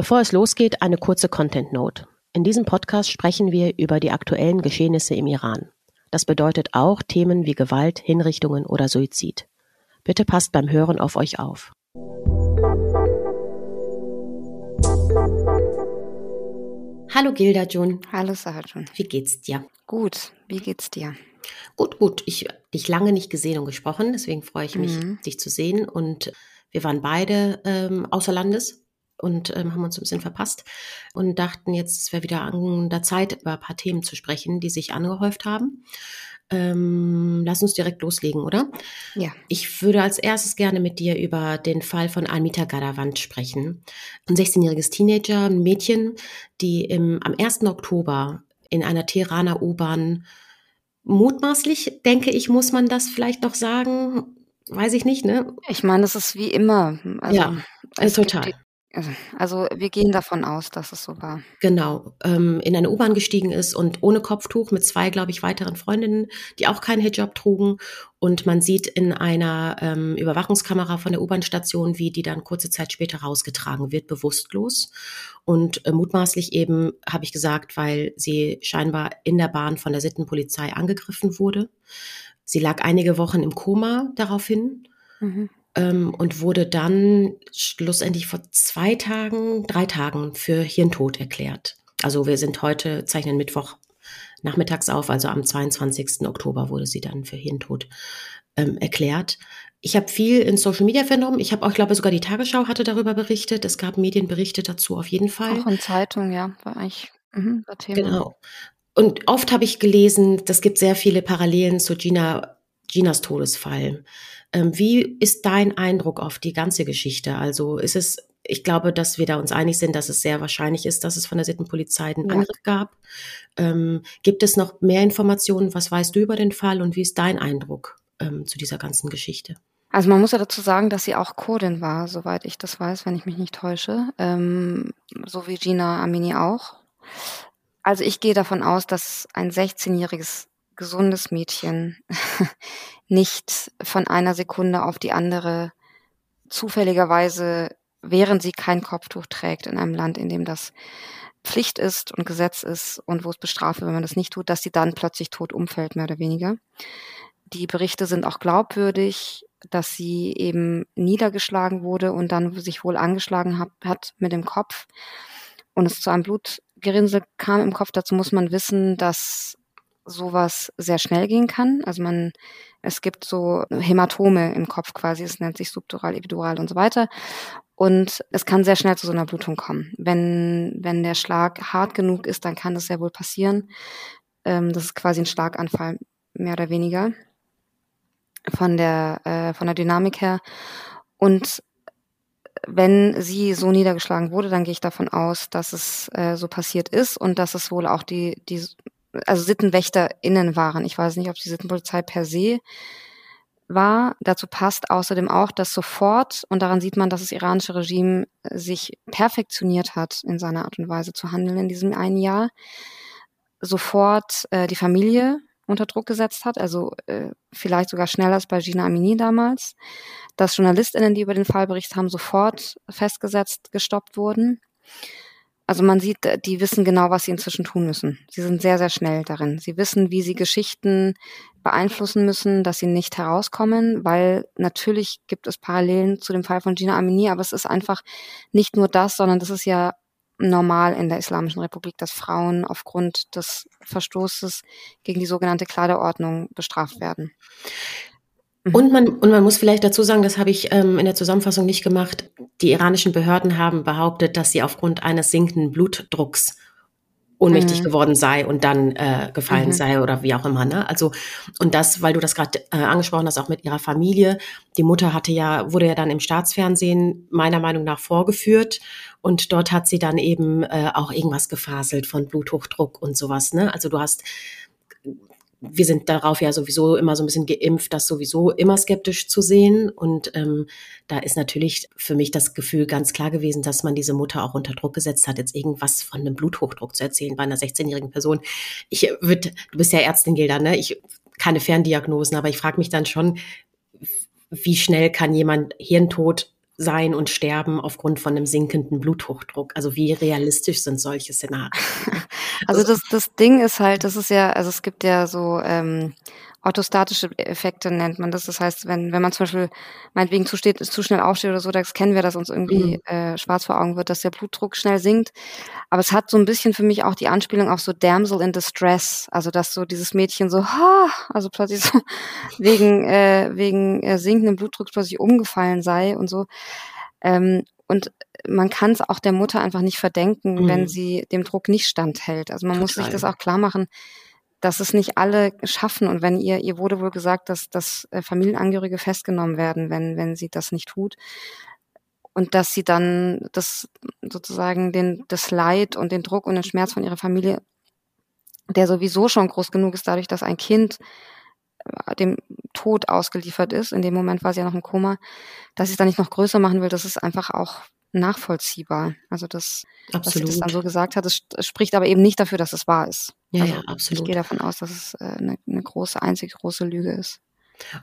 Bevor es losgeht, eine kurze Content Note. In diesem Podcast sprechen wir über die aktuellen Geschehnisse im Iran. Das bedeutet auch Themen wie Gewalt, Hinrichtungen oder Suizid. Bitte passt beim Hören auf euch auf. Hallo Gilda Jun. Hallo Sarah Jun. Wie geht's dir? Gut. Wie geht's dir? Gut, gut. Ich dich lange nicht gesehen und gesprochen, deswegen freue ich mich, mhm. dich zu sehen. Und wir waren beide ähm, außer Landes und ähm, haben uns ein bisschen verpasst und dachten jetzt, es wäre wieder an der Zeit, über ein paar Themen zu sprechen, die sich angehäuft haben. Ähm, lass uns direkt loslegen, oder? Ja. Ich würde als erstes gerne mit dir über den Fall von Almita Gadawand sprechen. Ein 16-jähriges Teenager, ein Mädchen, die im, am 1. Oktober in einer Teheraner U-Bahn mutmaßlich, denke ich, muss man das vielleicht noch sagen, weiß ich nicht, ne? Ich meine, das ist wie immer. Also, ja, also total. Also wir gehen davon aus, dass es so war. Genau, ähm, in eine U-Bahn gestiegen ist und ohne Kopftuch mit zwei, glaube ich, weiteren Freundinnen, die auch keinen Hijab trugen. Und man sieht in einer ähm, Überwachungskamera von der U-Bahn-Station, wie die dann kurze Zeit später rausgetragen wird, bewusstlos. Und äh, mutmaßlich eben, habe ich gesagt, weil sie scheinbar in der Bahn von der Sittenpolizei angegriffen wurde. Sie lag einige Wochen im Koma daraufhin. Mhm ähm, und wurde dann schlussendlich vor zwei Tagen, drei Tagen für Hirntod erklärt. Also wir sind heute, zeichnen Mittwoch nachmittags auf, also am 22. Oktober wurde sie dann für Hirntod ähm, erklärt. Ich habe viel in Social Media vernommen. Ich habe auch, ich glaube, sogar die Tagesschau hatte darüber berichtet. Es gab Medienberichte dazu auf jeden Fall. Auch in Zeitungen, ja, war eigentlich mhm, das Thema. Genau. Und oft habe ich gelesen, das gibt sehr viele Parallelen zu Gina, Ginas Todesfall. Ähm, wie ist dein Eindruck auf die ganze Geschichte? Also ist es, ich glaube, dass wir da uns einig sind, dass es sehr wahrscheinlich ist, dass es von der Sittenpolizei einen ja. Angriff gab. Ähm, gibt es noch mehr Informationen? Was weißt du über den Fall und wie ist dein Eindruck ähm, zu dieser ganzen Geschichte? Also man muss ja dazu sagen, dass sie auch Kurdin war, soweit ich das weiß, wenn ich mich nicht täusche. Ähm, so wie Gina Amini auch. Also ich gehe davon aus, dass ein 16-jähriges gesundes Mädchen nicht von einer Sekunde auf die andere zufälligerweise, während sie kein Kopftuch trägt in einem Land, in dem das Pflicht ist und Gesetz ist und wo es bestraft, wenn man das nicht tut, dass sie dann plötzlich tot umfällt, mehr oder weniger. Die Berichte sind auch glaubwürdig, dass sie eben niedergeschlagen wurde und dann sich wohl angeschlagen hat, hat mit dem Kopf und es zu einem Blutgerinnsel kam im Kopf. Dazu muss man wissen, dass sowas sehr schnell gehen kann. Also man, es gibt so Hämatome im Kopf quasi, es nennt sich subdural, epidural und so weiter. Und es kann sehr schnell zu so einer Blutung kommen. Wenn, wenn der Schlag hart genug ist, dann kann das sehr wohl passieren. Ähm, das ist quasi ein Schlaganfall, mehr oder weniger. Von der, äh, von der Dynamik her. Und wenn sie so niedergeschlagen wurde, dann gehe ich davon aus, dass es äh, so passiert ist und dass es wohl auch die, die also SittenwächterInnen waren. Ich weiß nicht, ob die Sittenpolizei per se war. Dazu passt außerdem auch, dass sofort, und daran sieht man, dass das iranische Regime sich perfektioniert hat in seiner Art und Weise zu handeln in diesem einen Jahr, sofort äh, die Familie unter Druck gesetzt hat, also äh, vielleicht sogar schneller als bei Gina Amini damals, dass JournalistInnen, die über den Fall berichtet haben, sofort festgesetzt, gestoppt wurden. Also man sieht, äh, die wissen genau, was sie inzwischen tun müssen. Sie sind sehr, sehr schnell darin. Sie wissen, wie sie Geschichten beeinflussen müssen, dass sie nicht herauskommen, weil natürlich gibt es Parallelen zu dem Fall von Gina Amini, aber es ist einfach nicht nur das, sondern das ist ja normal in der Islamischen Republik, dass Frauen aufgrund des Verstoßes gegen die sogenannte Kleiderordnung bestraft werden. Mhm. Und man, und man muss vielleicht dazu sagen, das habe ich ähm, in der Zusammenfassung nicht gemacht. Die iranischen Behörden haben behauptet, dass sie aufgrund eines sinkenden Blutdrucks ohnmächtig mhm. geworden sei und dann äh, gefallen mhm. sei oder wie auch immer. Ne? Also und das, weil du das gerade äh, angesprochen hast, auch mit ihrer Familie. Die Mutter hatte ja wurde ja dann im Staatsfernsehen meiner Meinung nach vorgeführt und dort hat sie dann eben äh, auch irgendwas gefaselt von Bluthochdruck und sowas. Ne? Also du hast wir sind darauf ja sowieso immer so ein bisschen geimpft, das sowieso immer skeptisch zu sehen. Und ähm, da ist natürlich für mich das Gefühl ganz klar gewesen, dass man diese Mutter auch unter Druck gesetzt hat, jetzt irgendwas von einem Bluthochdruck zu erzählen bei einer 16-jährigen Person. Ich würde, du bist ja Ärztin, Gilda, ne? Ich keine Ferndiagnosen, aber ich frage mich dann schon, wie schnell kann jemand Hirntod sein und sterben aufgrund von einem sinkenden Bluthochdruck. Also wie realistisch sind solche Szenarien? Also das, das Ding ist halt, das ist ja, also es gibt ja so ähm, orthostatische Effekte nennt man das. Das heißt, wenn, wenn man zum Beispiel meinetwegen zu, steht, zu schnell aufsteht oder so, das kennen wir, dass uns irgendwie mhm. äh, schwarz vor Augen wird, dass der Blutdruck schnell sinkt. Aber es hat so ein bisschen für mich auch die Anspielung auf so Damsel in Distress. Also dass so dieses Mädchen so, ha, also plötzlich so wegen, äh, wegen äh, sinkenden Blutdrucks plötzlich umgefallen sei und so. Ähm, und man kann es auch der Mutter einfach nicht verdenken, mhm. wenn sie dem Druck nicht standhält. Also man Total. muss sich das auch klar machen dass es nicht alle schaffen. Und wenn ihr, ihr wurde wohl gesagt, dass, dass äh, Familienangehörige festgenommen werden, wenn, wenn sie das nicht tut. Und dass sie dann das sozusagen den, das Leid und den Druck und den Schmerz von ihrer Familie, der sowieso schon groß genug ist, dadurch, dass ein Kind äh, dem Tod ausgeliefert ist, in dem Moment war sie ja noch im Koma, dass sie es dann nicht noch größer machen will, das ist einfach auch nachvollziehbar. Also das, absolut. was sie das dann so gesagt hat, das spricht aber eben nicht dafür, dass es wahr ist. Ja, also ja, absolut. Ich gehe davon aus, dass es äh, eine, eine große, einzig große Lüge ist.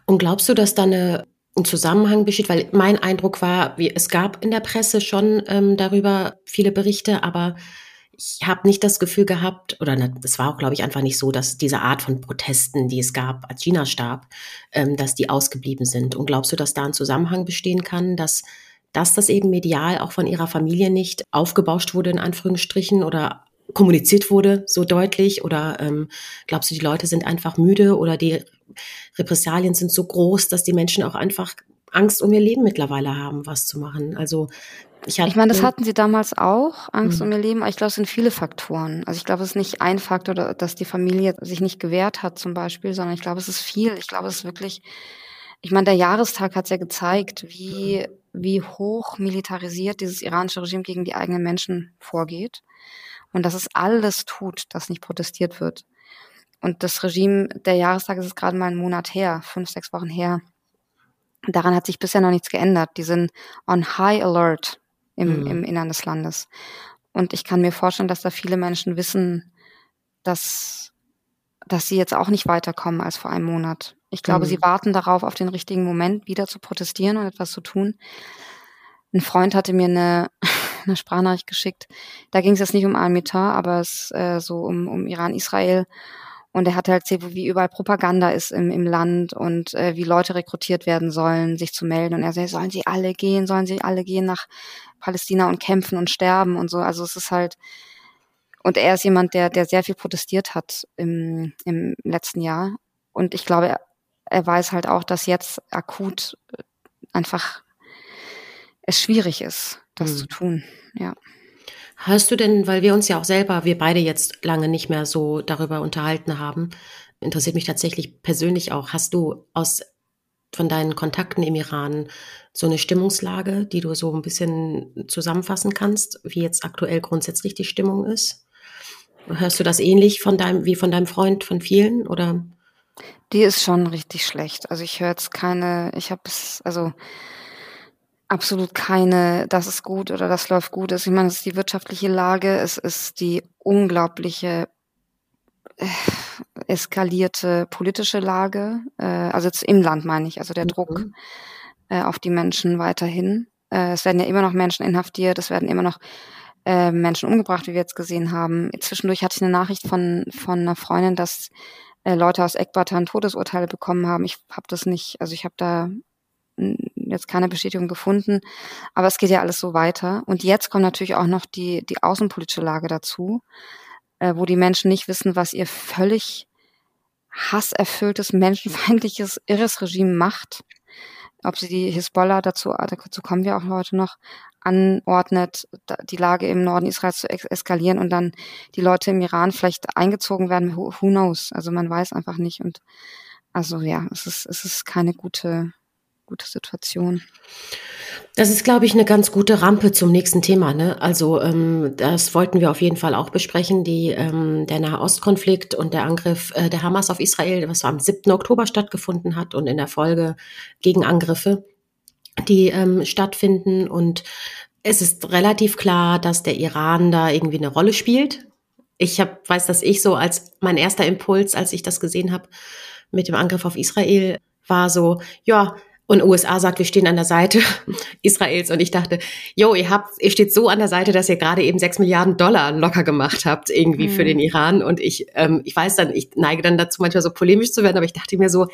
Und glaubst du, dass da eine, ein Zusammenhang besteht? Weil mein Eindruck war, wie, es gab in der Presse schon ähm, darüber viele Berichte, aber ich habe nicht das Gefühl gehabt, oder es war auch, glaube ich, einfach nicht so, dass diese Art von Protesten, die es gab, als Gina starb, ähm, dass die ausgeblieben sind. Und glaubst du, dass da ein Zusammenhang bestehen kann, dass dass das eben medial auch von ihrer Familie nicht aufgebauscht wurde, in Anführungsstrichen, oder kommuniziert wurde so deutlich? Oder ähm, glaubst du, die Leute sind einfach müde oder die Repressalien sind so groß, dass die Menschen auch einfach Angst um ihr Leben mittlerweile haben, was zu machen? Also ich, hatte, ich meine, das hatten sie damals auch, Angst mhm. um ihr Leben. Aber ich glaube, es sind viele Faktoren. Also ich glaube, es ist nicht ein Faktor, dass die Familie sich nicht gewehrt hat zum Beispiel, sondern ich glaube, es ist viel. Ich glaube, es ist wirklich, ich meine, der Jahrestag hat es ja gezeigt, wie wie hoch militarisiert dieses iranische Regime gegen die eigenen Menschen vorgeht und dass es alles tut, dass nicht protestiert wird. Und das Regime, der Jahrestag ist gerade mal einen Monat her, fünf, sechs Wochen her. Daran hat sich bisher noch nichts geändert. Die sind on high alert im, mhm. im Innern des Landes. Und ich kann mir vorstellen, dass da viele Menschen wissen, dass, dass sie jetzt auch nicht weiterkommen als vor einem Monat. Ich glaube, mhm. sie warten darauf, auf den richtigen Moment wieder zu protestieren und etwas zu tun. Ein Freund hatte mir eine, eine Sprachnachricht geschickt. Da ging es jetzt nicht um Al-Mitar, aber es äh, so um, um Iran-Israel. Und er hat halt erzählt, wie überall Propaganda ist im, im Land und äh, wie Leute rekrutiert werden sollen, sich zu melden. Und er sagt, sollen sie alle gehen, sollen sie alle gehen nach Palästina und kämpfen und sterben und so. Also es ist halt, und er ist jemand, der, der sehr viel protestiert hat im, im letzten Jahr. Und ich glaube, er, er weiß halt auch, dass jetzt akut einfach es schwierig ist, das mhm. zu tun. Ja. Hast du denn, weil wir uns ja auch selber, wir beide jetzt lange nicht mehr so darüber unterhalten haben, interessiert mich tatsächlich persönlich auch, hast du aus von deinen Kontakten im Iran so eine Stimmungslage, die du so ein bisschen zusammenfassen kannst, wie jetzt aktuell grundsätzlich die Stimmung ist? Hörst du das ähnlich von deinem, wie von deinem Freund, von vielen oder? Die ist schon richtig schlecht. Also ich höre jetzt keine, ich habe es, also absolut keine, das ist gut oder das läuft gut. Ich meine, es ist die wirtschaftliche Lage, es ist die unglaubliche äh, eskalierte politische Lage, äh, also jetzt im Land meine ich, also der mhm. Druck äh, auf die Menschen weiterhin. Äh, es werden ja immer noch Menschen inhaftiert, es werden immer noch äh, Menschen umgebracht, wie wir jetzt gesehen haben. Zwischendurch hatte ich eine Nachricht von, von einer Freundin, dass äh, Leute aus Ekbatan Todesurteile bekommen haben. Ich habe das nicht, also ich habe da jetzt keine Bestätigung gefunden, aber es geht ja alles so weiter. Und jetzt kommt natürlich auch noch die, die außenpolitische Lage dazu, äh, wo die Menschen nicht wissen, was ihr völlig hasserfülltes, menschenfeindliches, irres Regime macht. Ob sie die Hisbollah dazu, dazu kommen wir auch heute noch, anordnet, die Lage im Norden Israels zu eskalieren und dann die Leute im Iran vielleicht eingezogen werden. Who, who knows? Also man weiß einfach nicht. Und also ja, es ist, es ist keine gute, gute Situation. Das ist, glaube ich, eine ganz gute Rampe zum nächsten Thema. Ne? Also ähm, das wollten wir auf jeden Fall auch besprechen, die, ähm, der Nahostkonflikt und der Angriff äh, der Hamas auf Israel, was am 7. Oktober stattgefunden hat und in der Folge Gegenangriffe, die ähm, stattfinden. Und es ist relativ klar, dass der Iran da irgendwie eine Rolle spielt. Ich hab, weiß, dass ich so als mein erster Impuls, als ich das gesehen habe mit dem Angriff auf Israel, war so, ja, Und USA sagt, wir stehen an der Seite Israels. Und ich dachte, yo, ihr habt, ihr steht so an der Seite, dass ihr gerade eben sechs Milliarden Dollar locker gemacht habt, irgendwie mhm. für den Iran. Und ich, ähm, ich weiß dann, ich neige dann dazu, manchmal so polemisch zu werden, aber ich dachte mir so,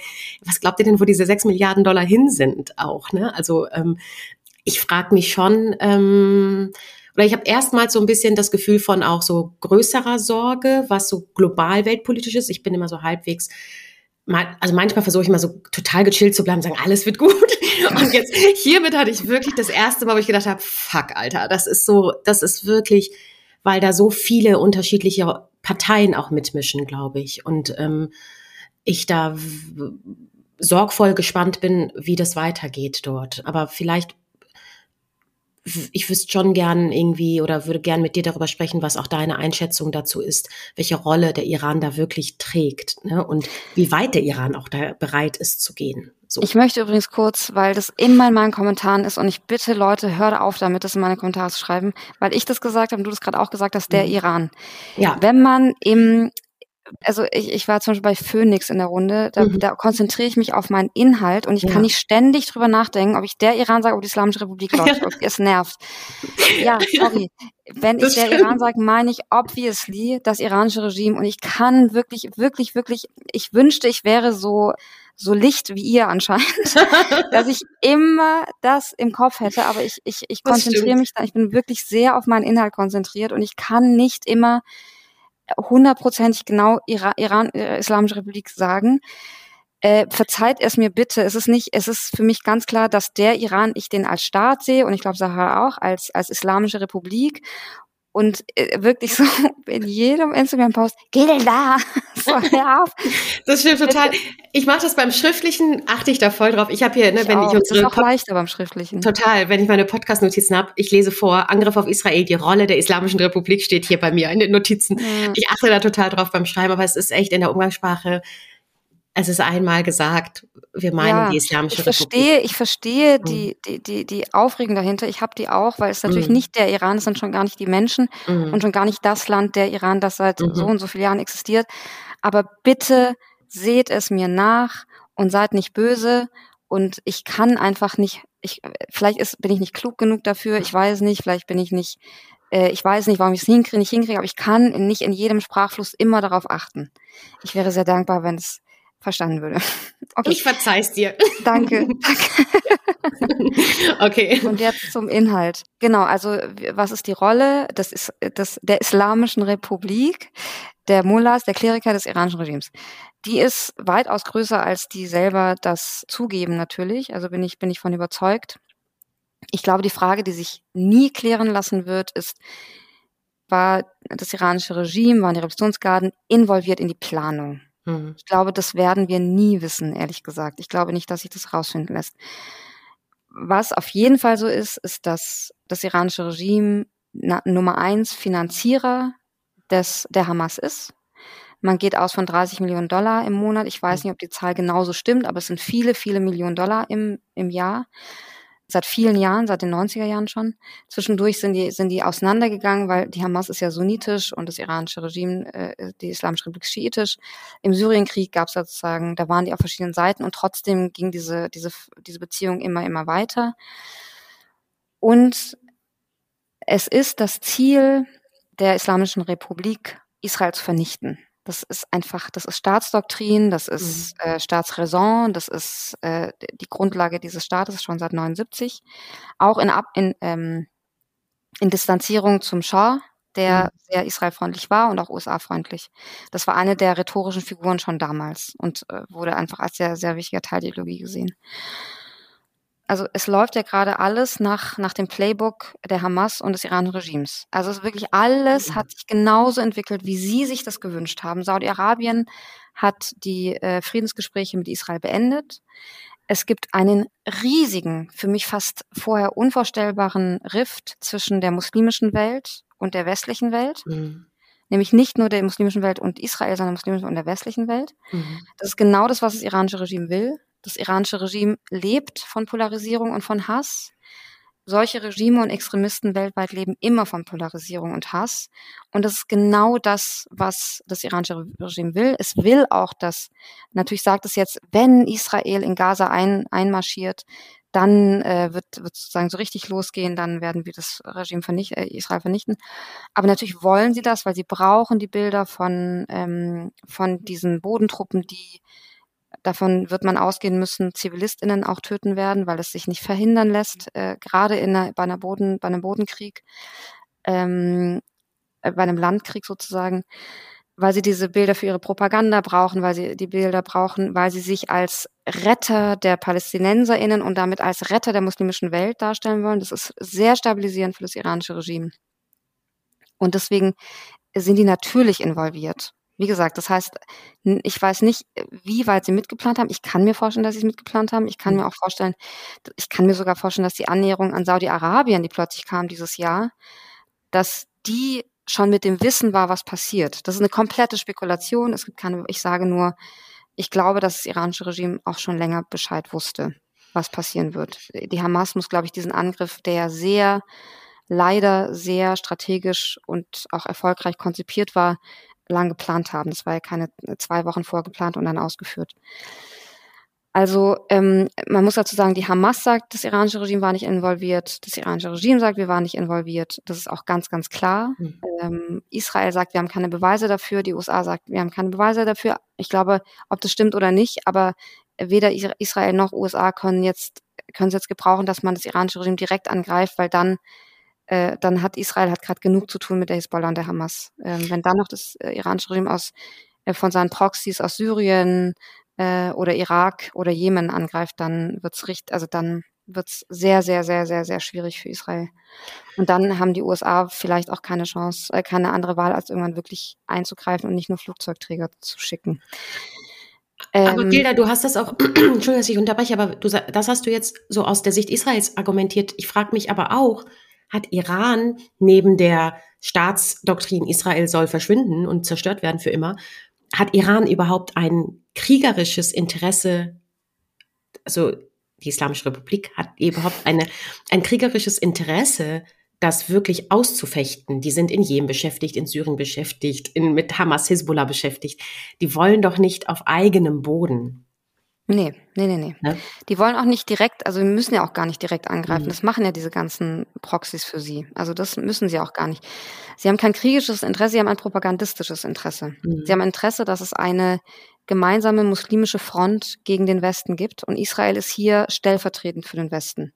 was glaubt ihr denn, wo diese sechs Milliarden Dollar hin sind auch? Ne? Also ähm, ich frage mich schon, ähm, oder ich habe erstmals so ein bisschen das Gefühl von auch so größerer Sorge, was so global weltpolitisch ist. Ich bin immer so halbwegs also manchmal versuche ich mal so total gechillt zu bleiben, sagen, alles wird gut. Und jetzt hiermit hatte ich wirklich das erste Mal, wo ich gedacht habe, fuck, Alter, das ist so, das ist wirklich, weil da so viele unterschiedliche Parteien auch mitmischen, glaube ich. Und ähm, ich da sorgvoll gespannt bin, wie das weitergeht dort. Aber vielleicht ich wüsste schon gern irgendwie oder würde gern mit dir darüber sprechen, was auch deine Einschätzung dazu ist, welche Rolle der Iran da wirklich trägt ne? und wie weit der Iran auch da bereit ist zu gehen. So. Ich möchte übrigens kurz, weil das immer in meinen Kommentaren ist und ich bitte Leute, hör auf damit, das in meine Kommentare zu schreiben, weil ich das gesagt habe und du das gerade auch gesagt hast, der mhm. Iran. Ja. Wenn man im also ich, ich war zum Beispiel bei Phoenix in der Runde, da, mhm. da konzentriere ich mich auf meinen Inhalt und ich ja. kann nicht ständig drüber nachdenken, ob ich der Iran sage, ob die Islamische Republik läuft. Ja. Es nervt. Ja, sorry. Wenn das ich der stimmt. Iran sage, meine ich obviously das iranische Regime und ich kann wirklich, wirklich, wirklich, ich wünschte, ich wäre so so Licht wie ihr anscheinend, dass ich immer das im Kopf hätte, aber ich, ich, ich konzentriere mich da, ich bin wirklich sehr auf meinen Inhalt konzentriert und ich kann nicht immer hundertprozentig genau Iran, Iran äh, Islamische Republik sagen. Äh, verzeiht es mir bitte. Es ist nicht, es ist für mich ganz klar, dass der Iran, ich den als Staat sehe und ich glaube Sahara auch als als Islamische Republik und äh, wirklich so in jedem Instagram-Post, geh denn da? so, hör auf. Das stimmt total. Ich mache das beim Schriftlichen, achte ich da voll drauf. Ich habe hier, ne, ich wenn auch. ich unsere das ist auch leichter beim Schriftlichen. Total, wenn ich meine Podcast-Notizen habe, ich lese vor, Angriff auf Israel, die Rolle der Islamischen Republik steht hier bei mir in den Notizen. Ja. Ich achte da total drauf beim Schreiben, aber es ist echt in der Umgangssprache es ist einmal gesagt, wir meinen ja, die Islamische ich verstehe, Ich verstehe mhm. die, die, die, die Aufregung dahinter. Ich habe die auch, weil es natürlich mhm. nicht der Iran ist und schon gar nicht die Menschen mhm. und schon gar nicht das Land, der Iran, das seit mhm. so und so vielen Jahren existiert. Aber bitte seht es mir nach und seid nicht böse. Und ich kann einfach nicht, ich, vielleicht ist, bin ich nicht klug genug dafür, ich weiß nicht, vielleicht bin ich nicht, äh, ich weiß nicht, warum ich es hinkriege, nicht hinkriege, aber ich kann nicht in jedem Sprachfluss immer darauf achten. Ich wäre sehr dankbar, wenn es verstanden würde. Okay. Ich verzeih's dir. Danke. danke. okay. Und jetzt zum Inhalt. Genau, also was ist die Rolle des, des, der Islamischen Republik, der Mullahs, der Kleriker des iranischen Regimes? Die ist weitaus größer, als die selber das zugeben natürlich. Also bin ich, bin ich von überzeugt. Ich glaube, die Frage, die sich nie klären lassen wird, ist, war das iranische Regime, waren die Revolutionsgarden involviert in die Planung? Mhm. Ich glaube, das werden wir nie wissen, ehrlich gesagt. Ich glaube nicht, dass sich das rausfinden lässt. Was auf jeden Fall so ist, ist, dass das iranische Regime Nummer eins Finanzierer des, der Hamas ist. Man geht aus von 30 Millionen Dollar im Monat. Ich weiß mhm. nicht, ob die Zahl genauso stimmt, aber es sind viele, viele Millionen Dollar im, im Jahr seit vielen Jahren, seit den 90er Jahren schon. Zwischendurch sind die, sind die auseinandergegangen, weil die Hamas ist ja sunnitisch und das iranische Regime, äh, die Islamische Republik schiitisch. Im Syrienkrieg gab es sozusagen, da waren die auf verschiedenen Seiten und trotzdem ging diese, diese, diese Beziehung immer, immer weiter. Und es ist das Ziel der Islamischen Republik, Israel zu vernichten. Das ist einfach, das ist Staatsdoktrin, das ist mhm. äh, Staatsräson, das ist äh, die Grundlage dieses Staates schon seit 79. Auch in, Ab in, ähm, in Distanzierung zum Schah, der mhm. sehr israelfreundlich war und auch USA-freundlich. Das war eine der rhetorischen Figuren schon damals und äh, wurde einfach als sehr, sehr wichtiger Teil der Ideologie gesehen also es läuft ja gerade alles nach, nach dem Playbook der Hamas und des iranischen Regimes. Also es wirklich alles hat sich genauso entwickelt, wie sie sich das gewünscht haben. Saudi-Arabien hat die äh, Friedensgespräche mit Israel beendet. Es gibt einen riesigen, für mich fast vorher unvorstellbaren Rift zwischen der muslimischen Welt und der westlichen Welt. Mhm. Nämlich nicht nur der muslimischen Welt und Israel, sondern der muslimischen und der westlichen Welt. Mhm. Das ist genau das, was das iranische Regime will. Das iranische Regime lebt von Polarisierung und von Hass. solche Regime und Extremisten weltweit leben immer von Polarisierung und Hass. Und das ist genau das, was das iranische Regime will. Es will auch, dass, natürlich sagt es jetzt, wenn Israel in Gaza ein, einmarschiert, dann äh, wird, wird sozusagen so richtig losgehen, dann werden wir das Regime vernichten, äh, Israel vernichten. Aber natürlich wollen sie das, weil sie brauchen die Bilder von, ähm, von diesen Bodentruppen, die Davon wird man ausgehen müssen, ZivilistInnen auch töten werden, weil es sich nicht verhindern lässt, äh, gerade in einer, bei, einer Boden, bei einem Bodenkrieg, ähm, äh, bei einem Landkrieg sozusagen, weil sie diese Bilder für ihre Propaganda brauchen, weil sie die Bilder brauchen, weil sie sich als Retter der PalästinenserInnen und damit als Retter der muslimischen Welt darstellen wollen. Das ist sehr stabilisierend für das iranische Regime. Und deswegen sind die natürlich involviert. Wie gesagt, das heißt, ich weiß nicht, wie weit sie mitgeplant haben. Ich kann mir vorstellen, dass sie es mitgeplant haben. Ich kann mir mhm. auch vorstellen, ich kann mir sogar vorstellen, dass die Annäherung an Saudi-Arabien, die plötzlich kam dieses Jahr, dass die schon mit dem Wissen war, was passiert. Das ist eine komplette Spekulation. Es gibt keine, ich sage nur, ich glaube, dass das iranische Regime auch schon länger Bescheid wusste, was passieren wird. Die Hamas muss, glaube ich, diesen Angriff, der sehr, leider sehr strategisch und auch erfolgreich konzipiert war, lang geplant haben. Das war ja keine zwei Wochen vorgeplant und dann ausgeführt. Also ähm, man muss dazu sagen, die Hamas sagt, das iranische Regime war nicht involviert. Das iranische Regime sagt, wir waren nicht involviert. Das ist auch ganz, ganz klar. Mhm. Ähm, Israel sagt, wir haben keine Beweise dafür. Die USA sagt, wir haben keine Beweise dafür. Ich glaube, ob das stimmt oder nicht, aber weder Israel noch USA können jetzt können es jetzt gebrauchen, dass man das iranische Regime direkt angreift, weil dann äh, dann hat Israel hat gerade genug zu tun mit der Hisbollah und der Hamas. Ähm, wenn dann noch das äh, iranische Regime aus äh, von seinen Proxys aus Syrien äh, oder Irak oder Jemen angreift, dann wird's richtig, also dann wird's sehr, sehr, sehr, sehr, sehr schwierig für Israel. Und dann haben die USA vielleicht auch keine Chance, äh, keine andere Wahl, als irgendwann wirklich einzugreifen und nicht nur Flugzeugträger zu schicken. Aber ähm, Gilda, du hast das auch, Entschuldigung, dass ich unterbreche, aber du, das hast du jetzt so aus der Sicht Israels argumentiert. Ich frage mich aber auch, hat Iran neben der Staatsdoktrin, Israel soll verschwinden und zerstört werden für immer, hat Iran überhaupt ein kriegerisches Interesse, also die Islamische Republik hat überhaupt eine, ein kriegerisches Interesse, das wirklich auszufechten. Die sind in Jemen beschäftigt, in Syrien beschäftigt, in, mit Hamas, Hezbollah beschäftigt. Die wollen doch nicht auf eigenem Boden Nee, nee, nee, nee. Ne? Die wollen auch nicht direkt, also wir müssen ja auch gar nicht direkt angreifen. Mhm. Das machen ja diese ganzen Proxys für sie. Also das müssen sie auch gar nicht. Sie haben kein kriegisches Interesse, sie haben ein propagandistisches Interesse. Mhm. Sie haben Interesse, dass es eine gemeinsame muslimische Front gegen den Westen gibt und Israel ist hier stellvertretend für den Westen.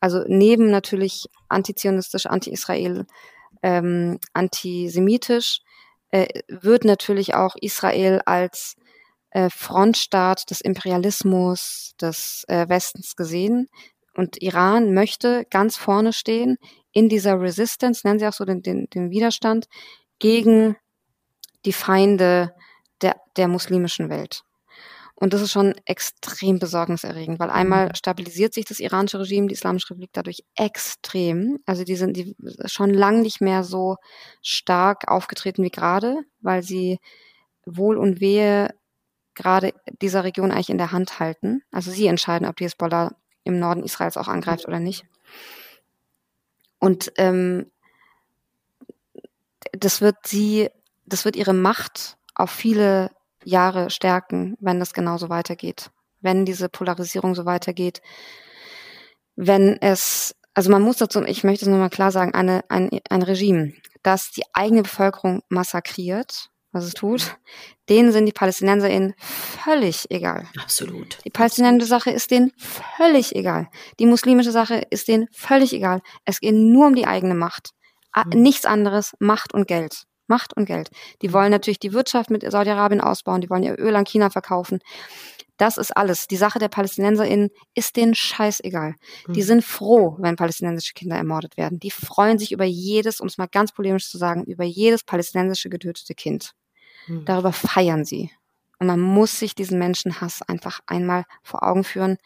Also neben natürlich antizionistisch, anti-Israel, ähm, antisemitisch, äh, wird natürlich auch Israel als äh, Frontstaat des Imperialismus des äh, Westens gesehen. Und Iran möchte ganz vorne stehen in dieser Resistance, nennen sie auch so den, den, den Widerstand, gegen die Feinde der, der muslimischen Welt. Und das ist schon extrem besorgniserregend, weil einmal mhm. stabilisiert sich das iranische Regime, die Islamische Republik dadurch extrem. Also die sind die schon lang nicht mehr so stark aufgetreten wie gerade, weil sie Wohl und Wehe gerade dieser Region eigentlich in der Hand halten. Also sie entscheiden, ob die Hezbollah im Norden Israels auch angreift oder nicht. Und ähm, das wird sie, das wird ihre Macht auf viele Jahre stärken, wenn das genauso weitergeht. Wenn diese Polarisierung so weitergeht, wenn es, also man muss dazu, ich möchte es nochmal klar sagen, eine, ein, ein Regime, das die eigene Bevölkerung massakriert, was es tut, denen sind die PalästinenserInnen völlig egal. Absolut. Die palästinensische Sache ist denen völlig egal. Die muslimische Sache ist denen völlig egal. Es geht nur um die eigene Macht. Mhm. Nichts anderes, Macht und Geld. Macht und Geld. Die mhm. wollen natürlich die Wirtschaft mit Saudi-Arabien ausbauen, die wollen ihr Öl an China verkaufen. Das ist alles. Die Sache der PalästinenserInnen ist denen scheißegal. Mhm. Die sind froh, wenn palästinensische Kinder ermordet werden. Die freuen sich über jedes, um es mal ganz polemisch zu sagen, über jedes palästinensische getötete Kind. Mhm. Darüber feiern sie. Und man muss sich diesen Menschenhass einfach einmal vor Augen führen,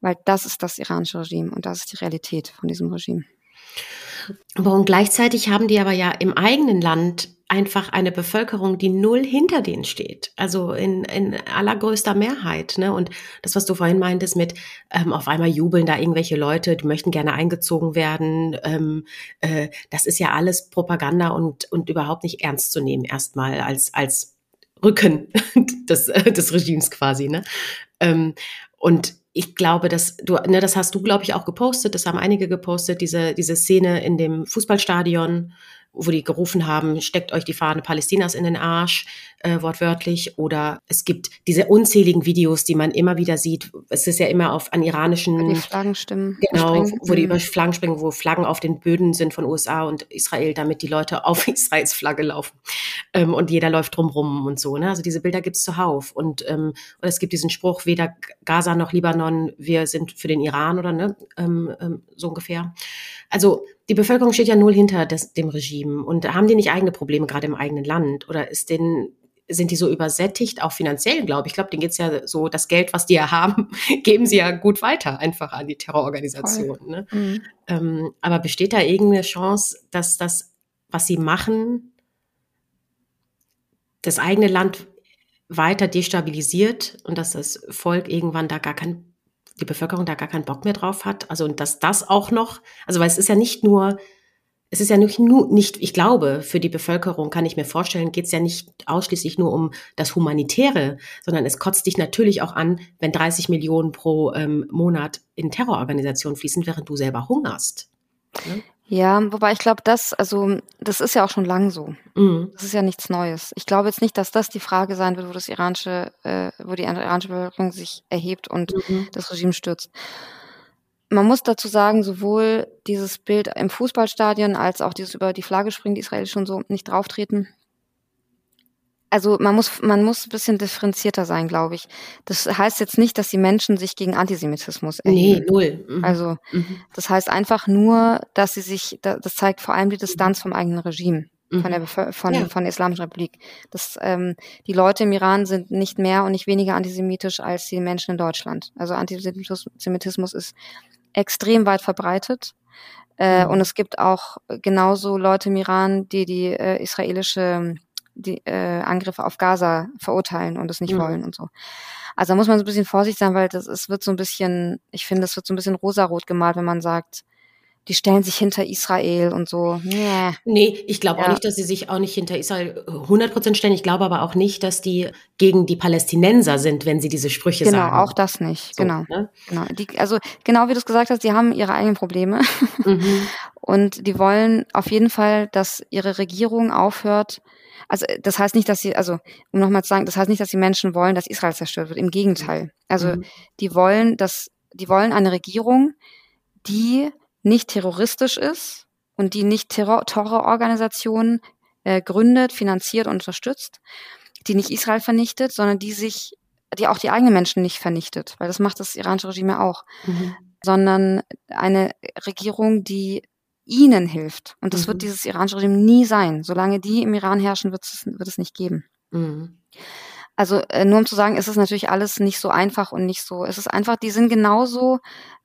weil das ist das iranische Regime und das ist die Realität von diesem Regime. Aber und gleichzeitig haben die aber ja im eigenen Land einfach eine Bevölkerung, die null hinter denen steht. Also in, in allergrößter Mehrheit. Ne? Und das, was du vorhin meintest mit, ähm, auf einmal jubeln da irgendwelche Leute, die möchten gerne eingezogen werden. Ähm, äh, das ist ja alles Propaganda und, und überhaupt nicht ernst zu nehmen, erstmal als, als Rücken des, des Regimes quasi. Ne? Ähm, und ich glaube, dass du, ne, das hast du, glaube ich, auch gepostet, das haben einige gepostet, diese, diese Szene in dem Fußballstadion, wo die gerufen haben, steckt euch die Fahne Palästinas in den Arsch, äh, wortwörtlich. Oder es gibt diese unzähligen Videos, die man immer wieder sieht. Es ist ja immer auf an iranischen. Die Flaggen stimmen. Genau, springen. wo die über Flaggen springen, wo Flaggen auf den Böden sind von USA und Israel, damit die Leute auf Israels Flagge laufen. Ähm, und jeder läuft drumrum und so. Ne? Also diese Bilder gibt's zuhauf. Und, ähm, und es gibt diesen Spruch, weder Gaza noch Libanon, wir sind für den Iran oder ne, ähm, ähm, so ungefähr. Also die Bevölkerung steht ja null hinter des, dem Regime und haben die nicht eigene Probleme gerade im eigenen Land oder ist denn sind die so übersättigt, auch finanziell, glaube ich. Ich glaube, denen geht's ja so, das Geld, was die ja haben, geben sie ja gut weiter einfach an die Terrororganisation. Ne? Mhm. Ähm, aber besteht da irgendeine Chance, dass das, was sie machen, das eigene Land weiter destabilisiert und dass das Volk irgendwann da gar kein die Bevölkerung da gar keinen Bock mehr drauf hat. Also und dass das auch noch, also weil es ist ja nicht nur, es ist ja nicht nur, nicht, ich glaube, für die Bevölkerung kann ich mir vorstellen, geht es ja nicht ausschließlich nur um das Humanitäre, sondern es kotzt dich natürlich auch an, wenn 30 Millionen pro ähm, Monat in Terrororganisationen fließen, während du selber hungerst. Ne? Ja, wobei ich glaube, das, also das ist ja auch schon lang so. Mhm. Das ist ja nichts Neues. Ich glaube jetzt nicht, dass das die Frage sein wird, wo das iranische, äh, wo die iranische Bevölkerung sich erhebt und mhm. das Regime stürzt. Man muss dazu sagen, sowohl dieses Bild im Fußballstadion als auch dieses über die Flagge springen, die Israelis schon so nicht drauftreten, also man muss, man muss ein bisschen differenzierter sein, glaube ich. Das heißt jetzt nicht, dass die Menschen sich gegen Antisemitismus erheben. Nee, null. Mhm. Also mhm. das heißt einfach nur, dass sie sich, das zeigt vor allem die Distanz vom eigenen Regime. Von der, mhm. von, ja. von der Islamischen Republik. Das, ähm, die Leute im Iran sind nicht mehr und nicht weniger antisemitisch als die Menschen in Deutschland. Also Antisemitismus ist extrem weit verbreitet. Äh, mhm. Und es gibt auch genauso Leute im Iran, die die äh, israelische die äh, Angriffe auf Gaza verurteilen und es nicht mhm. wollen und so. Also da muss man so ein bisschen vorsichtig sein, weil das es wird so ein bisschen, ich finde, es wird so ein bisschen rosarot gemalt, wenn man sagt, die stellen sich hinter Israel und so. Nee, nee ich glaube ja. auch nicht, dass sie sich auch nicht hinter Israel 100% stellen. Ich glaube aber auch nicht, dass die gegen die Palästinenser sind, wenn sie diese Sprüche genau, sagen. Genau, auch das nicht. So, genau. Ne? genau. Die, also genau wie du es gesagt hast, die haben ihre eigenen Probleme. Mhm. Und die wollen auf jeden Fall, dass ihre Regierung aufhört, also das heißt nicht, dass sie, also um nochmal zu sagen, das heißt nicht, dass die Menschen wollen, dass Israel zerstört wird. Im Gegenteil. Also mhm. die wollen, dass, die wollen eine Regierung, die nicht terroristisch ist und die nicht Terror Terrororganisationen äh, gründet, finanziert und unterstützt, die nicht Israel vernichtet, sondern die sich, die auch die eigenen Menschen nicht vernichtet, weil das macht das iranische Regime ja auch, mhm. sondern eine Regierung, die ihnen hilft. Und das mhm. wird dieses iranische Regime nie sein. Solange die im Iran herrschen, wird es, wird es nicht geben. Mhm. Also äh, nur um zu sagen, es ist natürlich alles nicht so einfach und nicht so. Es ist einfach, die sind genauso,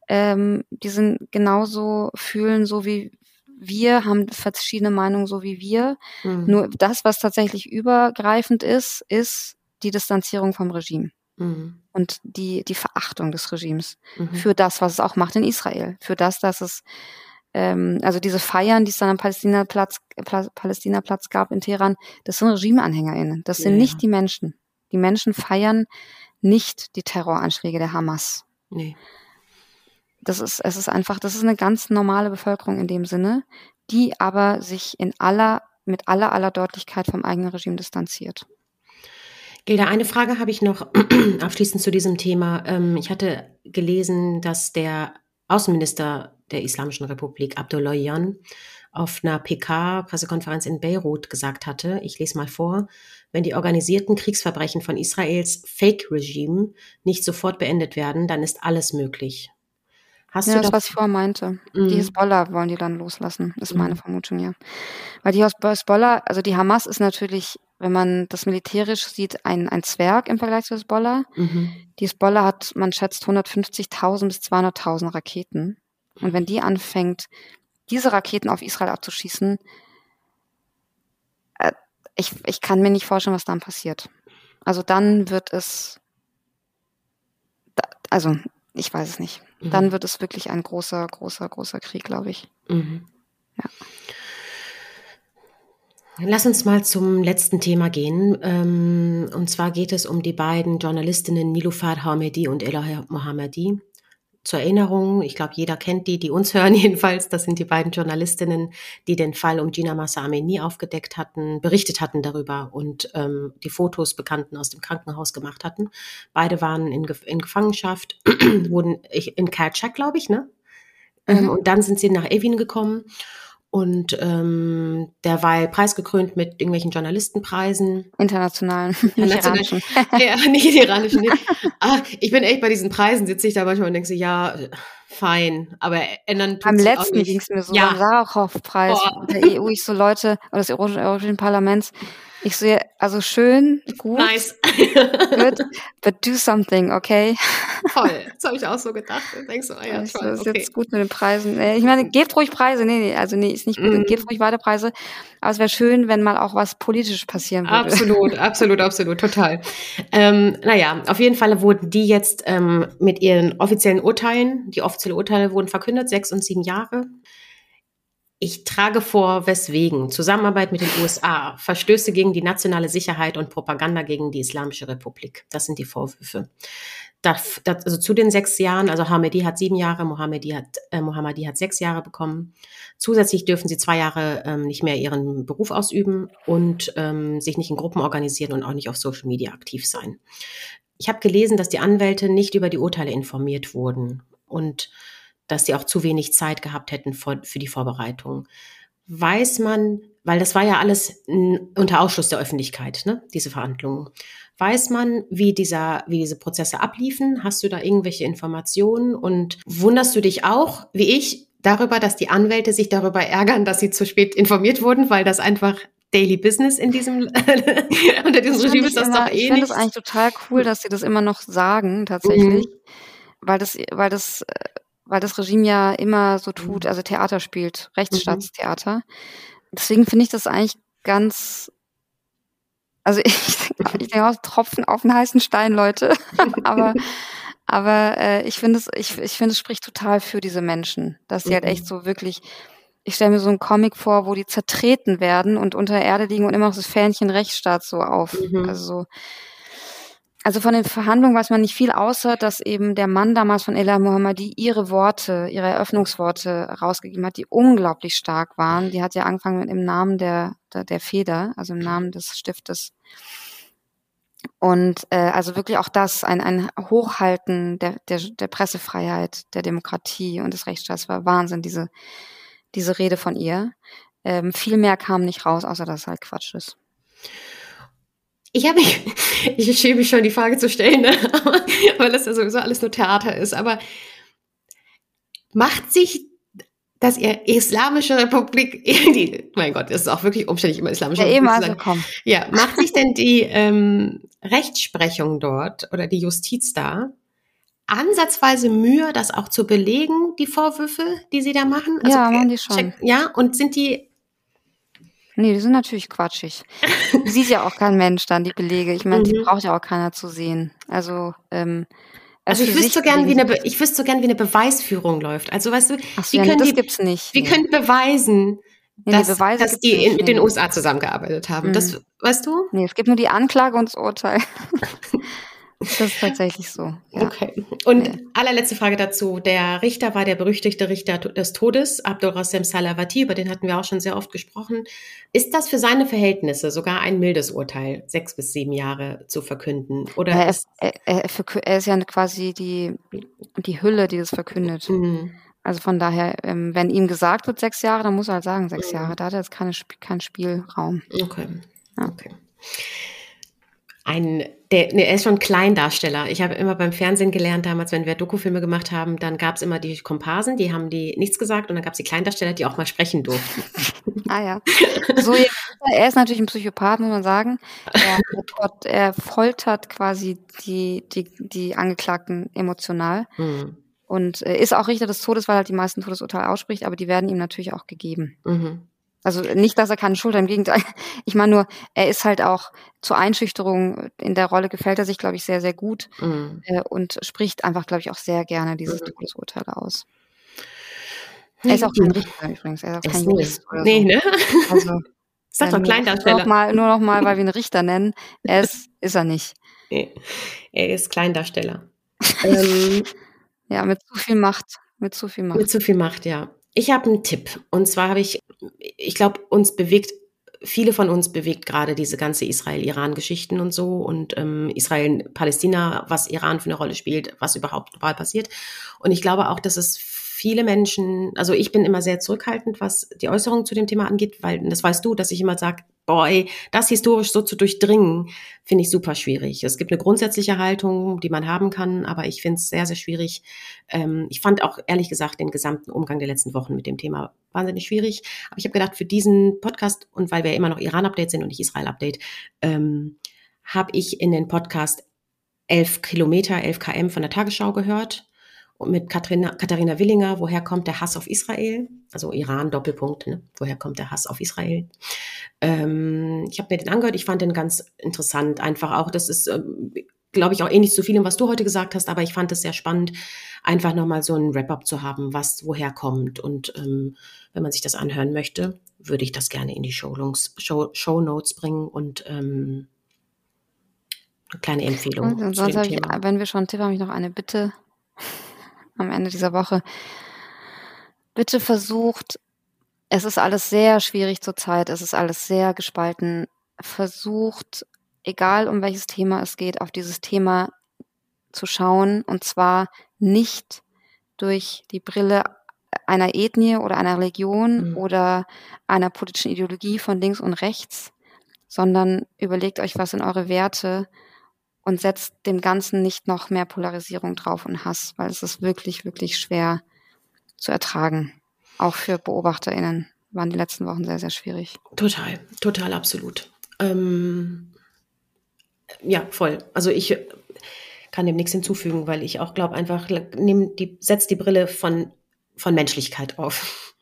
ähm, die sind genauso fühlen, so wie wir, haben verschiedene Meinungen, so wie wir. Mhm. Nur das, was tatsächlich übergreifend ist, ist die Distanzierung vom Regime. Mhm. Und die, die Verachtung des Regimes mhm. für das, was es auch macht in Israel. Für das, dass es ähm, also diese Feiern, die es dann am Palästinaplatz, Palästinaplatz gab in Teheran, das sind RegimeanhängerInnen. Das sind ja. nicht die Menschen. Die Menschen feiern nicht die Terroranschläge der Hamas. Nee. Das ist, es ist einfach, das ist eine ganz normale Bevölkerung in dem Sinne, die aber sich in aller, mit aller, aller Deutlichkeit vom eigenen Regime distanziert. Gilda, eine Frage habe ich noch abschließend zu diesem Thema. Ähm, ich hatte gelesen, dass der Außenminister der Islamischen Republik, Abdullahian, auf einer PK-Pressekonferenz in Beirut gesagt hatte, ich lese mal vor, wenn die organisierten Kriegsverbrechen von Israels Fake-Regime nicht sofort beendet werden, dann ist alles möglich. Hast ja, du das, was ich vorher meinte. Mm. Die Hisbollah wollen die dann loslassen, ist mm. meine Vermutung, ja. Weil die Hisbollah, also die Hamas ist natürlich, wenn man das militärisch sieht, ein, ein Zwerg im Vergleich zu Hisbollah. Mhm. Die Hisbollah hat, man schätzt, 150.000 bis 200.000 Raketen. Und wenn die anfängt, diese Raketen auf Israel abzuschießen, äh, ich, ich kann mir nicht vorstellen, was dann passiert. Also dann wird es, also ich weiß es nicht. Mhm. Dann wird es wirklich ein großer, großer, großer Krieg, glaube ich. Mhm. Ja. Lass uns mal zum letzten Thema gehen. Ähm, und zwar geht es um die beiden Journalistinnen Nilufar Hamedi und Ella Mohammadi. Zur Erinnerung, ich glaube, jeder kennt die, die uns hören jedenfalls. Das sind die beiden Journalistinnen, die den Fall um Gina Massa Ameni aufgedeckt hatten, berichtet hatten darüber und ähm, die Fotos Bekannten aus dem Krankenhaus gemacht hatten. Beide waren in, in Gefangenschaft, wurden in Kerchak, glaube ich, ne? Ähm, mhm. Ähm, und dann sind sie nach Evin gekommen und ähm, derweil preisgekrönt mit irgendwelchen Journalistenpreisen. Internationalen, nicht iranischen. ja, nicht iranischen. Ach, ich bin echt bei diesen Preisen, sitze ich da manchmal und denke so, ja, fein, aber ändern Am letzten ging es mir so, ja. Sarochow-Preis der EU, ich so Leute, oder des Europäischen Parlaments, ich sehe, also schön, gut. Nice. Good, but do something, okay? Toll. Das habe ich auch so gedacht. Ich denkst so, ah ja, toll. Das ist okay. jetzt gut mit den Preisen. Ich meine, gebt ruhig Preise. Nee, nee, also nee, ist nicht gut. Mm. Gebt ruhig weiter Preise. Aber es wäre schön, wenn mal auch was politisch passieren würde. Absolut, absolut, absolut, total. Ähm, naja, auf jeden Fall wurden die jetzt ähm, mit ihren offiziellen Urteilen, die offiziellen Urteile wurden verkündet, sechs und sieben Jahre. Ich trage vor, weswegen Zusammenarbeit mit den USA, Verstöße gegen die nationale Sicherheit und Propaganda gegen die Islamische Republik. Das sind die Vorwürfe. Das, das, also zu den sechs Jahren, also Hamedi hat sieben Jahre, Mohammedi hat, äh, Mohammadi hat sechs Jahre bekommen. Zusätzlich dürfen sie zwei Jahre ähm, nicht mehr ihren Beruf ausüben und ähm, sich nicht in Gruppen organisieren und auch nicht auf Social Media aktiv sein. Ich habe gelesen, dass die Anwälte nicht über die Urteile informiert wurden und dass sie auch zu wenig Zeit gehabt hätten für, für die Vorbereitung. Weiß man, weil das war ja alles unter Ausschluss der Öffentlichkeit, ne, diese Verhandlungen. Weiß man, wie dieser, wie diese Prozesse abliefen? Hast du da irgendwelche Informationen? Und wunderst du dich auch, wie ich, darüber, dass die Anwälte sich darüber ärgern, dass sie zu spät informiert wurden, weil das einfach Daily Business in diesem unter diesem Regime ist das immer, doch eh Ich finde es eigentlich total cool, dass sie das immer noch sagen tatsächlich, mhm. weil das weil das äh, weil das Regime ja immer so tut, mhm. also Theater spielt, Rechtsstaatstheater. Mhm. Deswegen finde ich das eigentlich ganz, also ich, ich denke auch Tropfen auf den heißen Stein, Leute. aber aber äh, ich finde es, ich, ich finde es spricht total für diese Menschen, dass sie halt echt mhm. so wirklich, ich stelle mir so einen Comic vor, wo die zertreten werden und unter der Erde liegen und immer noch das Fähnchen Rechtsstaat so auf. Mhm. Also so also von den Verhandlungen weiß man nicht viel, außer dass eben der Mann damals von Ella Mohammadi ihre Worte, ihre Eröffnungsworte rausgegeben hat, die unglaublich stark waren. Die hat ja angefangen mit im Namen der, der, der Feder, also im Namen des Stiftes. Und äh, also wirklich auch das, ein, ein Hochhalten der, der, der Pressefreiheit, der Demokratie und des Rechtsstaats war Wahnsinn, diese, diese Rede von ihr. Ähm, viel mehr kam nicht raus, außer dass es halt Quatsch ist. Ich habe mich, ich schäme mich schon, die Frage zu stellen, ne? weil das ja sowieso alles nur Theater ist. Aber macht sich dass ihr Islamische Republik, die, mein Gott, das ist auch wirklich umständlich, immer Islamische ja, Republik zu sagen. komm. Ja, macht sich denn die ähm, Rechtsprechung dort oder die Justiz da ansatzweise Mühe, das auch zu belegen, die Vorwürfe, die sie da machen? Also, ja, machen die schon. Check, ja, und sind die Nee, die sind natürlich quatschig. Sieht ja auch kein Mensch dann, die Belege. Ich meine, mhm. die braucht ja auch keiner zu sehen. Also, ähm, also, also ich wüsste so gern, wie eine, ich wüsste so gern, wie eine Beweisführung läuft. Also weißt du, Ach so, wie ja, können nee, das die, gibt's nicht. Wie nee. können beweisen, nee, dass, dass die nicht, mit den USA zusammengearbeitet haben? Mhm. Das weißt du? Nee, es gibt nur die Anklage und das Urteil. Das ist tatsächlich so. Ja. Okay. Und ja. allerletzte Frage dazu. Der Richter war der berüchtigte Richter des Todes, Abdul Rassem Salavati, über den hatten wir auch schon sehr oft gesprochen. Ist das für seine Verhältnisse sogar ein mildes Urteil, sechs bis sieben Jahre zu verkünden? Oder er, ist, er, er, er ist ja quasi die, die Hülle, die das verkündet. Mhm. Also von daher, ähm, wenn ihm gesagt wird sechs Jahre, dann muss er halt sagen sechs mhm. Jahre. Da hat er jetzt keine, keinen Spielraum. Okay. Ja. okay ein, der, nee, er ist schon Kleindarsteller. Ich habe immer beim Fernsehen gelernt, damals, wenn wir Dokufilme gemacht haben, dann gab es immer die Komparsen, die haben die nichts gesagt und dann gab es die Kleindarsteller, die auch mal sprechen durften. ah ja. So, er ist natürlich ein Psychopath, muss man sagen. Er, er foltert quasi die, die, die Angeklagten emotional. Mhm. Und äh, ist auch Richter des Todes, weil er halt die meisten Todesurteile ausspricht, aber die werden ihm natürlich auch gegeben. Mhm. Also nicht, dass er keine Schuld hat, im Gegenteil. Ich meine nur, er ist halt auch zur Einschüchterung in der Rolle gefällt er sich, glaube ich, sehr, sehr gut mhm. äh, und spricht einfach, glaube ich, auch sehr gerne dieses mhm. Todesurteil aus. Er ist auch kein Richter übrigens, er ist auch kein Jurist oder nee, so. Ne? Also, Sag doch Kleindarsteller. Nur noch, mal, nur noch mal, weil wir ihn Richter nennen. Er ist, ist er nicht. Nee, er ist Kleindarsteller. ähm, ja, mit zu viel Macht. Mit zu viel Macht. Mit zu viel Macht, ja. Ich habe einen Tipp. Und zwar habe ich, ich glaube, uns bewegt, viele von uns bewegt gerade diese ganze Israel-Iran-Geschichten und so und ähm, Israel-Palästina, was Iran für eine Rolle spielt, was überhaupt global passiert. Und ich glaube auch, dass es viele Menschen, also ich bin immer sehr zurückhaltend, was die Äußerung zu dem Thema angeht, weil das weißt du, dass ich immer sage, boy, das historisch so zu durchdringen, finde ich super schwierig. Es gibt eine grundsätzliche Haltung, die man haben kann, aber ich finde es sehr, sehr schwierig. Ähm, ich fand auch ehrlich gesagt den gesamten Umgang der letzten Wochen mit dem Thema wahnsinnig schwierig. Aber ich habe gedacht, für diesen Podcast und weil wir immer noch Iran-Update sind und nicht Israel-Update, ähm, habe ich in den Podcast 11 Kilometer, 11 km von der Tagesschau gehört mit Katharina, Katharina Willinger, woher kommt der Hass auf Israel? Also Iran, Doppelpunkt, ne? woher kommt der Hass auf Israel? Ähm, ich habe mir den angehört, ich fand den ganz interessant. Einfach auch, das ist, ähm, glaube ich, auch ähnlich zu vielem, was du heute gesagt hast, aber ich fand es sehr spannend, einfach nochmal so ein Wrap-up zu haben, was woher kommt. Und ähm, wenn man sich das anhören möchte, würde ich das gerne in die Show, Show, Show Notes bringen und ähm, eine kleine Empfehlung. Und sonst habe ich, wenn wir schon einen Tipp haben, ich noch eine Bitte am Ende dieser Woche. Bitte versucht, es ist alles sehr schwierig zurzeit, es ist alles sehr gespalten. Versucht, egal um welches Thema es geht, auf dieses Thema zu schauen und zwar nicht durch die Brille einer Ethnie oder einer Religion mhm. oder einer politischen Ideologie von links und rechts, sondern überlegt euch, was sind eure Werte und setzt dem Ganzen nicht noch mehr Polarisierung drauf und Hass, weil es ist wirklich, wirklich schwer zu ertragen. Auch für BeobachterInnen waren die letzten Wochen sehr, sehr schwierig. Total, total, absolut. Ähm, ja, voll. Also ich kann dem nichts hinzufügen, weil ich auch glaube, einfach nimm die, setzt die Brille von, von Menschlichkeit auf.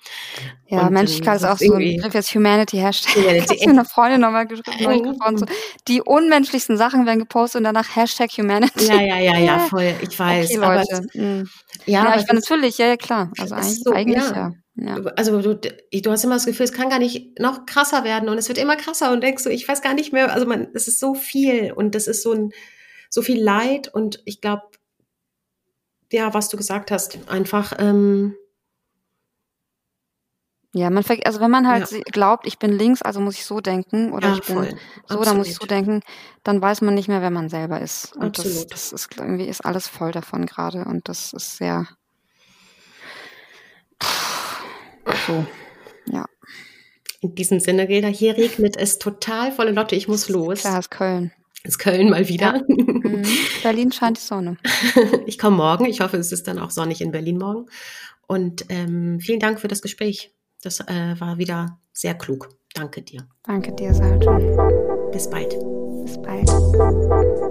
Ja, und, Menschlichkeit ist auch so ein Begriff jetzt Humanity Hashtag. Humanity. Ich eine Freundin nochmal geschrieben, so, die unmenschlichsten Sachen werden gepostet und danach Hashtag Humanity. Ja, ja, ja, ja, voll, ich weiß. Okay, Leute. Aber, mhm. ja, ja, ich finde natürlich, ja, ja, klar. Also eigentlich, so, eigentlich ja. ja. Also du, du hast immer das Gefühl, es kann gar nicht noch krasser werden und es wird immer krasser und denkst du, ich weiß gar nicht mehr, also man, es ist so viel und das ist so ein, so viel Leid und ich glaube, ja, was du gesagt hast, einfach, ähm, ja, man also wenn man halt ja. glaubt, ich bin links, also muss ich so denken, oder ja, ich bin voll. so, Absolut. dann muss ich so denken, dann weiß man nicht mehr, wer man selber ist. Und Absolut. das, das ist irgendwie ist alles voll davon gerade und das ist sehr so, ja. In diesem Sinne, Gilda, hier regnet es total volle Lotte, ich muss los. Klar, ist Köln. Ist Köln mal wieder. Ja. Mhm. Berlin scheint die Sonne. ich komme morgen. Ich hoffe, es ist dann auch sonnig in Berlin morgen. Und ähm, vielen Dank für das Gespräch. Das äh, war wieder sehr klug. Danke dir. Danke dir, Sarah. Bis bald. Bis bald.